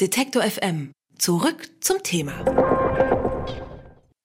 Detektor FM. Zurück zum Thema.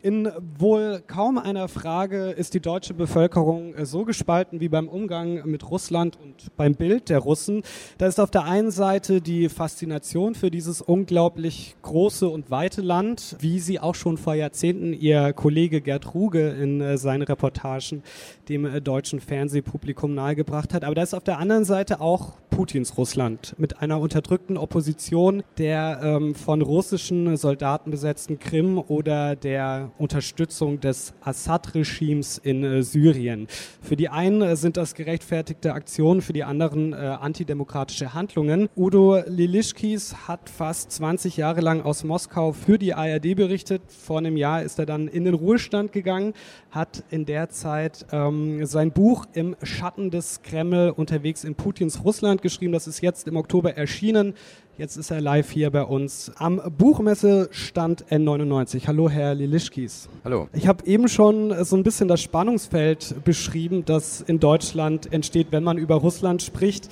In wohl kaum einer Frage ist die deutsche Bevölkerung äh, so gespalten wie beim Umgang mit Russland und beim Bild der Russen. Da ist auf der einen Seite die Faszination für dieses unglaublich große und weite Land, wie sie auch schon vor Jahrzehnten ihr Kollege Gerd Ruge in äh, seinen Reportagen dem äh, deutschen Fernsehpublikum nahegebracht hat. Aber da ist auf der anderen Seite auch Putins Russland mit einer unterdrückten Opposition der ähm, von russischen Soldaten besetzten Krim oder der Unterstützung des Assad-Regimes in äh, Syrien. Für die einen äh, sind das gerechtfertigte Aktionen, für die anderen äh, antidemokratische Handlungen. Udo Lilischkis hat fast 20 Jahre lang aus Moskau für die ARD berichtet. Vor einem Jahr ist er dann in den Ruhestand gegangen, hat in der Zeit ähm, sein Buch im Schatten des Kreml unterwegs in Putins Russland geschrieben. Das ist jetzt im Oktober erschienen. Jetzt ist er live hier bei uns am Buchmessestand N99. Hallo, Herr Lilischkis. Hallo. Ich habe eben schon so ein bisschen das Spannungsfeld beschrieben, das in Deutschland entsteht, wenn man über Russland spricht.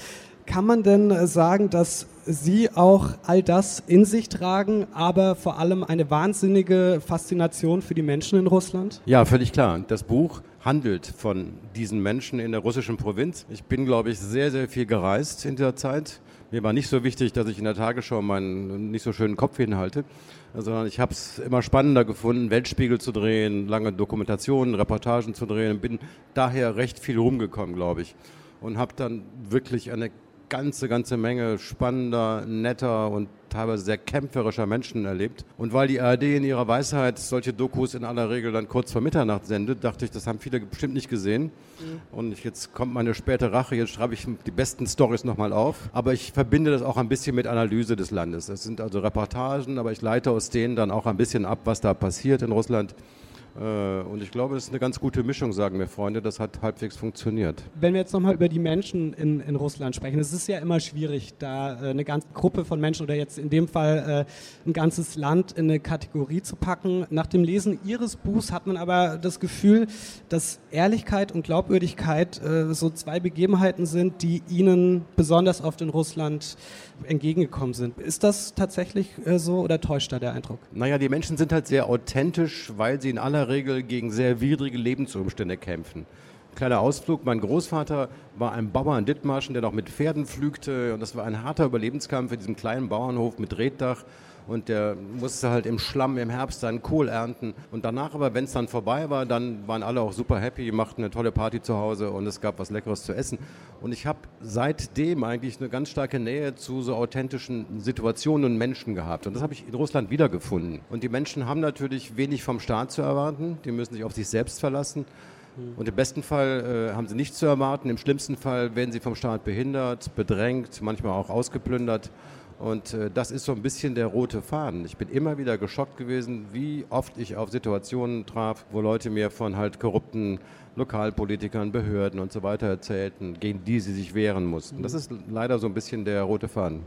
Kann man denn sagen, dass Sie auch all das in sich tragen, aber vor allem eine wahnsinnige Faszination für die Menschen in Russland? Ja, völlig klar. Das Buch handelt von diesen Menschen in der russischen Provinz. Ich bin, glaube ich, sehr, sehr viel gereist in dieser Zeit mir war nicht so wichtig, dass ich in der Tagesschau meinen nicht so schönen Kopf hinhalte, sondern ich habe es immer spannender gefunden, Weltspiegel zu drehen, lange Dokumentationen, Reportagen zu drehen bin daher recht viel rumgekommen, glaube ich. Und habe dann wirklich eine ganze, ganze Menge spannender, netter und teilweise sehr kämpferischer Menschen erlebt. Und weil die ARD in ihrer Weisheit solche Dokus in aller Regel dann kurz vor Mitternacht sendet, dachte ich, das haben viele bestimmt nicht gesehen. Mhm. Und jetzt kommt meine späte Rache, jetzt schreibe ich die besten Stories nochmal auf. Aber ich verbinde das auch ein bisschen mit Analyse des Landes. Es sind also Reportagen, aber ich leite aus denen dann auch ein bisschen ab, was da passiert in Russland. Äh, und ich glaube, es ist eine ganz gute Mischung, sagen mir Freunde. Das hat halbwegs funktioniert. Wenn wir jetzt nochmal über die Menschen in, in Russland sprechen, es ist ja immer schwierig, da äh, eine ganze Gruppe von Menschen oder jetzt in dem Fall äh, ein ganzes Land in eine Kategorie zu packen. Nach dem Lesen Ihres Buchs hat man aber das Gefühl, dass Ehrlichkeit und Glaubwürdigkeit so zwei Begebenheiten sind, die Ihnen besonders oft in Russland entgegengekommen sind. Ist das tatsächlich so oder täuscht da der Eindruck? Naja, die Menschen sind halt sehr authentisch, weil sie in aller Regel gegen sehr widrige Lebensumstände kämpfen. Kleiner Ausflug, mein Großvater war ein Bauer in Dithmarschen, der noch mit Pferden pflügte und das war ein harter Überlebenskampf in diesem kleinen Bauernhof mit Reetdach und der musste halt im Schlamm im Herbst seinen Kohl ernten. Und danach aber, wenn es dann vorbei war, dann waren alle auch super happy, machten eine tolle Party zu Hause und es gab was Leckeres zu essen. Und ich habe seitdem eigentlich eine ganz starke Nähe zu so authentischen Situationen und Menschen gehabt. Und das habe ich in Russland wiedergefunden. Und die Menschen haben natürlich wenig vom Staat zu erwarten, die müssen sich auf sich selbst verlassen. Und im besten Fall äh, haben sie nichts zu erwarten, im schlimmsten Fall werden sie vom Staat behindert, bedrängt, manchmal auch ausgeplündert. Und äh, das ist so ein bisschen der rote Faden. Ich bin immer wieder geschockt gewesen, wie oft ich auf Situationen traf, wo Leute mir von halt korrupten Lokalpolitikern, Behörden und so weiter erzählten, gegen die sie sich wehren mussten. Das ist leider so ein bisschen der rote Faden.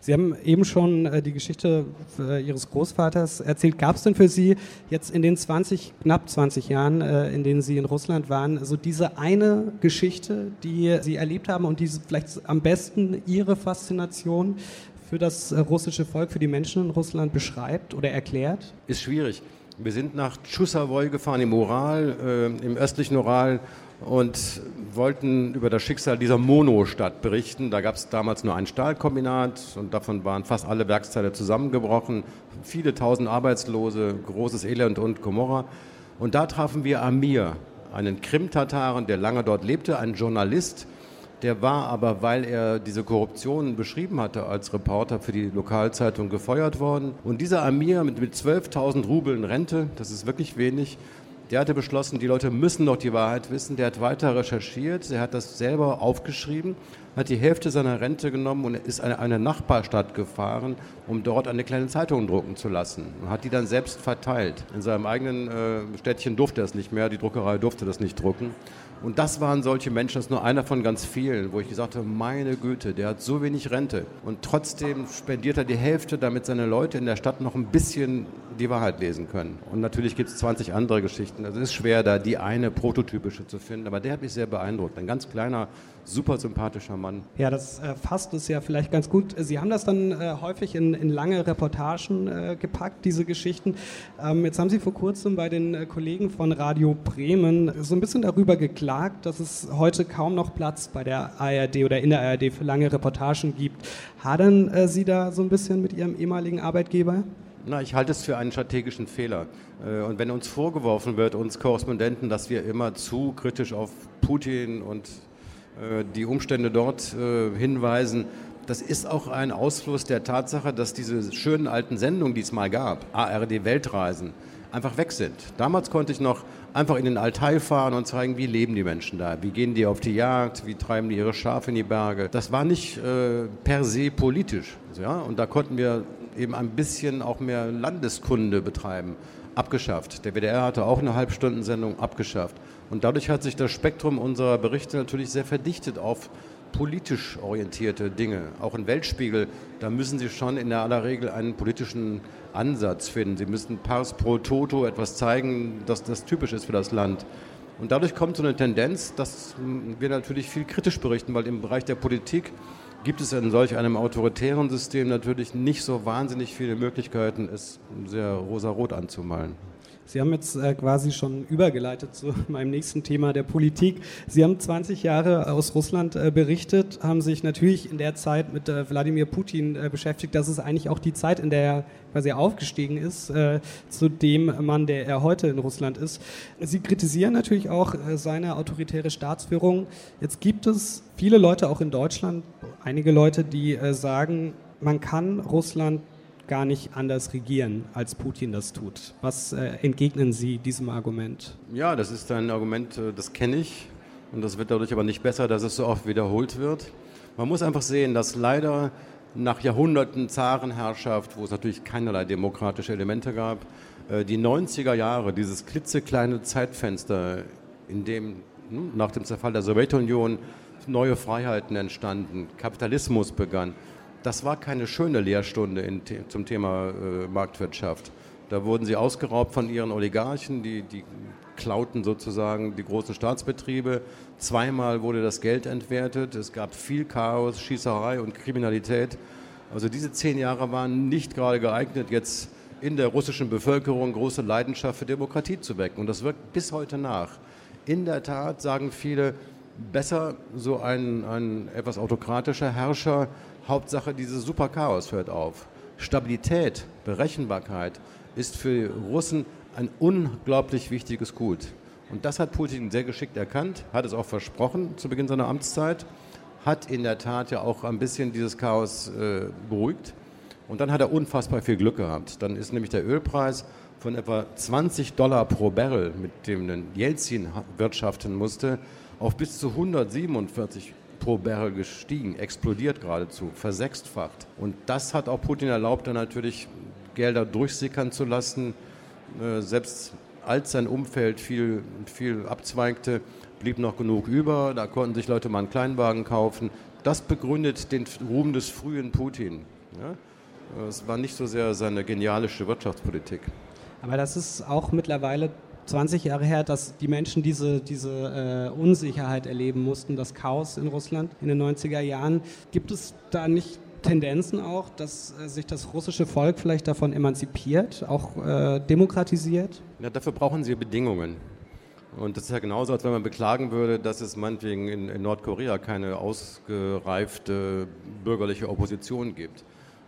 Sie haben eben schon äh, die Geschichte äh, Ihres Großvaters erzählt. Gab es denn für Sie jetzt in den 20, knapp 20 Jahren, in denen Sie in Russland waren, so diese eine Geschichte, die Sie erlebt haben und die vielleicht am besten Ihre Faszination für das äh, russische Volk, für die Menschen in Russland beschreibt oder erklärt? Ist schwierig. Wir sind nach Tschusavoy gefahren im Ural, äh, im östlichen Ural und wollten über das Schicksal dieser Monostadt berichten. Da gab es damals nur ein Stahlkombinat und davon waren fast alle Werksteile zusammengebrochen. Viele tausend Arbeitslose, großes Elend und Gomorra. Und da trafen wir Amir, einen Krim-Tataren, der lange dort lebte, ein Journalist, der war aber, weil er diese Korruption beschrieben hatte, als Reporter für die Lokalzeitung gefeuert worden. Und dieser Amir mit, mit 12.000 Rubeln Rente, das ist wirklich wenig, der hatte beschlossen, die Leute müssen doch die Wahrheit wissen. Der hat weiter recherchiert, er hat das selber aufgeschrieben, hat die Hälfte seiner Rente genommen und ist in eine Nachbarstadt gefahren, um dort eine kleine Zeitung drucken zu lassen. Und hat die dann selbst verteilt. In seinem eigenen äh, Städtchen durfte er es nicht mehr, die Druckerei durfte das nicht drucken. Und das waren solche Menschen, das ist nur einer von ganz vielen, wo ich gesagt habe, meine Güte, der hat so wenig Rente. Und trotzdem spendiert er die Hälfte, damit seine Leute in der Stadt noch ein bisschen die Wahrheit lesen können. Und natürlich gibt es 20 andere Geschichten. Also es ist schwer, da die eine prototypische zu finden. Aber der hat mich sehr beeindruckt. Ein ganz kleiner super sympathischer Mann. Ja, das äh, fasst es ja vielleicht ganz gut. Sie haben das dann äh, häufig in, in, lange Reportagen äh, gepackt, diese Geschichten. Ähm, jetzt haben Sie vor kurzem bei den äh, Kollegen von Radio Bremen so ein bisschen darüber geklagt, dass es heute kaum noch Platz bei der ARD oder in der ARD für lange Reportagen gibt. Hadern äh, Sie da so ein bisschen mit Ihrem ehemaligen Arbeitgeber? Na, ich halte es für einen strategischen Fehler. Äh, und wenn uns vorgeworfen wird, uns Korrespondenten, dass wir immer zu kritisch auf Putin und äh, die Umstände dort äh, hinweisen, das ist auch ein Ausfluss der Tatsache, dass diese schönen alten Sendungen, die es mal gab, ARD Weltreisen, einfach weg sind. Damals konnte ich noch einfach in den Altai fahren und zeigen, wie leben die Menschen da, wie gehen die auf die Jagd, wie treiben die ihre Schafe in die Berge. Das war nicht äh, per se politisch. Ja? Und da konnten wir eben ein bisschen auch mehr Landeskunde betreiben. Abgeschafft. Der WDR hatte auch eine Halbstundensendung abgeschafft. Und dadurch hat sich das Spektrum unserer Berichte natürlich sehr verdichtet auf politisch orientierte Dinge. Auch in Weltspiegel, da müssen Sie schon in aller Regel einen politischen Ansatz finden. Sie müssen pars pro toto etwas zeigen, dass das typisch ist für das Land. Und dadurch kommt so eine Tendenz, dass wir natürlich viel kritisch berichten, weil im Bereich der Politik gibt es in solch einem autoritären System natürlich nicht so wahnsinnig viele Möglichkeiten, es sehr rosarot anzumalen. Sie haben jetzt äh, quasi schon übergeleitet zu meinem nächsten Thema der Politik. Sie haben 20 Jahre aus Russland äh, berichtet, haben sich natürlich in der Zeit mit äh, Wladimir Putin beschäftigt. Das ist eigentlich auch die Zeit, in der er quasi aufgestiegen ist zu dem Mann, der er heute in Russland ist. Sie kritisieren natürlich auch seine autoritäre Staatsführung. Jetzt gibt es viele Leute auch in Deutschland, einige Leute, die sagen, man kann Russland gar nicht anders regieren, als Putin das tut. Was äh, entgegnen Sie diesem Argument? Ja, das ist ein Argument, äh, das kenne ich. Und das wird dadurch aber nicht besser, dass es so oft wiederholt wird. Man muss einfach sehen, dass leider nach Jahrhunderten Zarenherrschaft, wo es natürlich keinerlei demokratische Elemente gab, äh, die 90er Jahre, dieses klitzekleine Zeitfenster, in dem hm, nach dem Zerfall der Sowjetunion neue Freiheiten entstanden, Kapitalismus begann, das war keine schöne Lehrstunde in, zum Thema äh, Marktwirtschaft. Da wurden sie ausgeraubt von ihren Oligarchen, die, die klauten sozusagen die großen Staatsbetriebe. Zweimal wurde das Geld entwertet. Es gab viel Chaos, Schießerei und Kriminalität. Also diese zehn Jahre waren nicht gerade geeignet, jetzt in der russischen Bevölkerung große Leidenschaft für Demokratie zu wecken. Und das wirkt bis heute nach. In der Tat sagen viele, besser so ein, ein etwas autokratischer Herrscher, Hauptsache, dieses Superchaos hört auf. Stabilität, Berechenbarkeit ist für Russen ein unglaublich wichtiges Gut. Und das hat Putin sehr geschickt erkannt, hat es auch versprochen zu Beginn seiner Amtszeit, hat in der Tat ja auch ein bisschen dieses Chaos äh, beruhigt. Und dann hat er unfassbar viel Glück gehabt. Dann ist nämlich der Ölpreis von etwa 20 Dollar pro Barrel, mit dem Jelzin wirtschaften musste, auf bis zu 147 pro Barrel gestiegen, explodiert geradezu, versechsfacht. Und das hat auch Putin erlaubt, dann natürlich Gelder durchsickern zu lassen. Äh, selbst als sein Umfeld viel, viel abzweigte, blieb noch genug über. Da konnten sich Leute mal einen Kleinwagen kaufen. Das begründet den Ruhm des frühen Putin. Es war nicht so sehr seine genialische Wirtschaftspolitik. Aber das ist auch mittlerweile 20 Jahre her, dass die Menschen diese, diese äh, Unsicherheit erleben mussten, das Chaos in Russland in den 90er Jahren. Gibt es da nicht Tendenzen auch, dass äh, sich das russische Volk vielleicht davon emanzipiert, auch äh, demokratisiert? Ja, dafür brauchen sie Bedingungen. Und das ist ja genauso, als wenn man beklagen würde, dass es meinetwegen in, in Nordkorea keine ausgereifte bürgerliche Opposition gibt.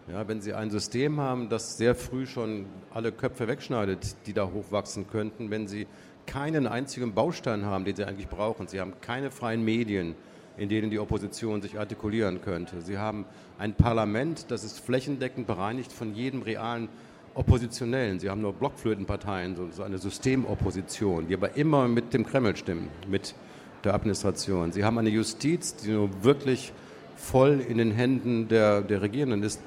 Ja, wenn Sie ein System haben, das sehr früh schon alle Köpfe wegschneidet, die da hochwachsen könnten, wenn Sie keinen einzigen Baustein haben, den Sie eigentlich brauchen, Sie haben keine freien Medien, in denen die Opposition sich artikulieren könnte. Sie haben ein Parlament, das ist flächendeckend bereinigt von jedem realen Oppositionellen. Sie haben nur Blockflötenparteien, so eine Systemopposition, die aber immer mit dem Kreml stimmen, mit der Administration. Sie haben eine Justiz, die nur wirklich voll in den Händen der, der Regierenden ist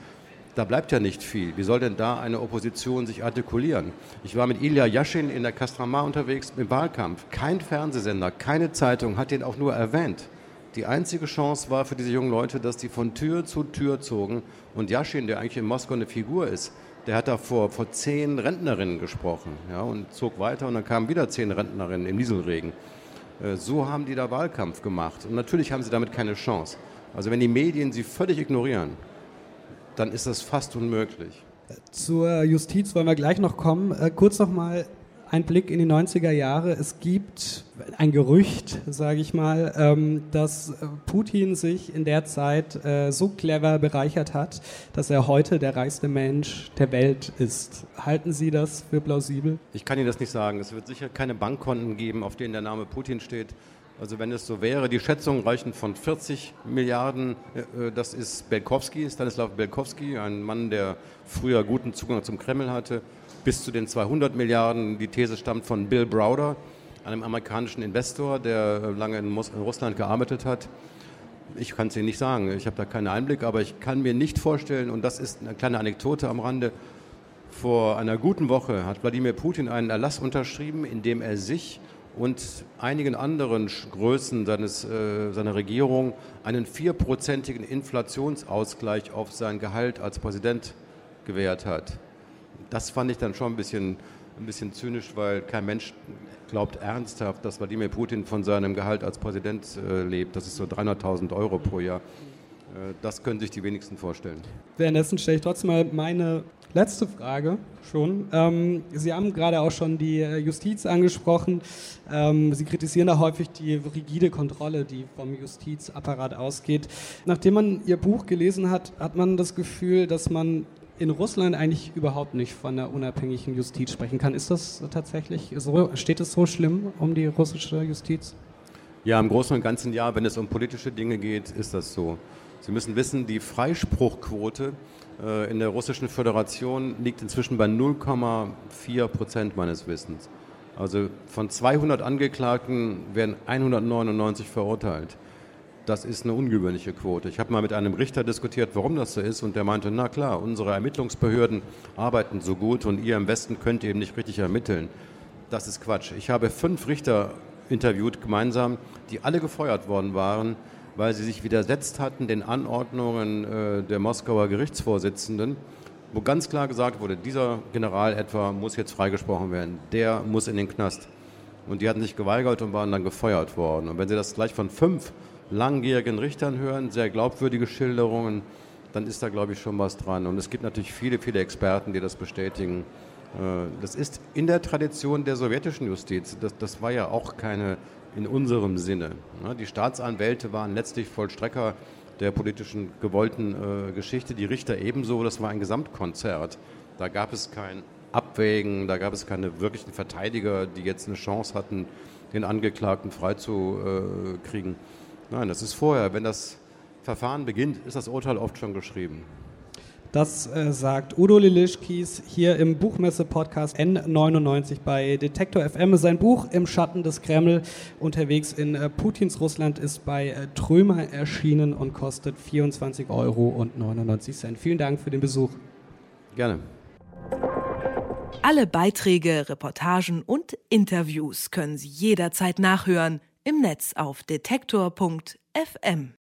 da bleibt ja nicht viel. Wie soll denn da eine Opposition sich artikulieren? Ich war mit Ilya Yashin in der Kastrama unterwegs im Wahlkampf. Kein Fernsehsender, keine Zeitung hat den auch nur erwähnt. Die einzige Chance war für diese jungen Leute, dass die von Tür zu Tür zogen. Und Yashin, der eigentlich in Moskau eine Figur ist, der hat da vor, vor zehn Rentnerinnen gesprochen ja, und zog weiter und dann kamen wieder zehn Rentnerinnen im Nieselregen. Äh, so haben die da Wahlkampf gemacht. Und natürlich haben sie damit keine Chance. Also wenn die Medien sie völlig ignorieren, dann ist das fast unmöglich. Zur Justiz wollen wir gleich noch kommen. Äh, kurz noch mal ein Blick in die 90er Jahre. Es gibt ein Gerücht, sage ich mal, ähm, dass Putin sich in der Zeit äh, so clever bereichert hat, dass er heute der reichste Mensch der Welt ist. Halten Sie das für plausibel? Ich kann Ihnen das nicht sagen. Es wird sicher keine Bankkonten geben, auf denen der Name Putin steht. Also wenn es so wäre, die Schätzungen reichen von 40 Milliarden, äh, das ist Belkowski, Stanislav Belkowski, ein Mann, der früher guten Zugang zum Kreml hatte, bis zu den 200 Milliarden. Die These stammt von Bill Browder, einem amerikanischen Investor, der äh, lange in, Russland gearbeitet hat. Ich kann es Ihnen nicht sagen, ich habe da keinen Einblick, aber ich kann mir nicht vorstellen, und das ist eine kleine Anekdote am Rande, vor einer guten Woche hat Wladimir Putin einen Erlass unterschrieben, in dem er sich und einigen anderen Größen seines, äh, seiner Regierung einen vierprozentigen Inflationsausgleich auf sein Gehalt als Präsident gewährt hat. Das fand ich dann schon ein bisschen, ein bisschen zynisch, weil kein Mensch glaubt ernsthaft, dass Wladimir Putin von seinem Gehalt als Präsident äh, lebt. Das ist so 300.000 Euro pro Jahr. Äh, das können sich die wenigsten vorstellen. Währenddessen stelle ich trotzdem mal meine letzte Frage schon. Ähm, Sie haben gerade auch schon die äh, Justiz angesprochen. Ähm, Sie kritisieren da häufig die rigide Kontrolle, die vom Justizapparat ausgeht. Nachdem man Ihr Buch gelesen hat, hat man das Gefühl, dass man in Russland eigentlich überhaupt nicht von einer unabhängigen Justiz sprechen kann. Ist das tatsächlich so? Steht es so schlimm um die russische Justiz? Ja, im Großen und Ganzen ja. Wenn es um politische Dinge geht, ist das so. Sie müssen wissen, die Freispruchquote äh, in der Russischen Föderation liegt inzwischen bei 0,4 Prozent meines Wissens. Also von 200 Angeklagten werden 199 verurteilt. Das ist eine ungewöhnliche Quote. Ich habe mal mit einem Richter diskutiert, warum das so ist, und der meinte, na klar, unsere Ermittlungsbehörden arbeiten so gut und ihr im Westen könnt eben nicht richtig ermitteln. Das ist Quatsch. Ich habe fünf Richter interviewt gemeinsam, die alle gefeuert worden waren, weil sie sich widersetzt hatten den Anordnungen äh, der Moskauer Gerichtsvorsitzenden, wo ganz klar gesagt wurde, dieser General etwa muss jetzt freigesprochen werden, der muss in den Knast. Und die hatten sich geweigert und waren dann gefeuert worden. Und wenn Sie das gleich von fünf langjährigen Richtern hören, sehr glaubwürdige Schilderungen, dann ist da, glaube ich, schon was dran. Und es gibt natürlich viele, viele Experten, die das bestätigen. Äh, das ist in der Tradition der sowjetischen Justiz. Das, das war ja auch keine in unserem Sinne. Die Staatsanwälte waren letztlich Vollstrecker der politischen gewollten äh, Geschichte, die Richter ebenso. Das war ein Gesamtkonzert. Da gab es kein Abwägen, da gab es keine wirklichen Verteidiger, die jetzt eine Chance hatten, den Angeklagten freizukriegen. Nein, das ist vorher. Wenn das Verfahren beginnt, ist das Urteil oft schon geschrieben. Das äh, sagt Udo Lilischkis hier im Buchmesse-Podcast N99 bei Detektor FM. Sein Buch Im Schatten des Kreml unterwegs in äh, Putins Russland ist bei äh, Trömer erschienen und kostet 24,99 Euro. Vielen Dank für den Besuch. Gerne. Alle Beiträge, Reportagen und Interviews können Sie jederzeit nachhören im Netz auf detektor.fm.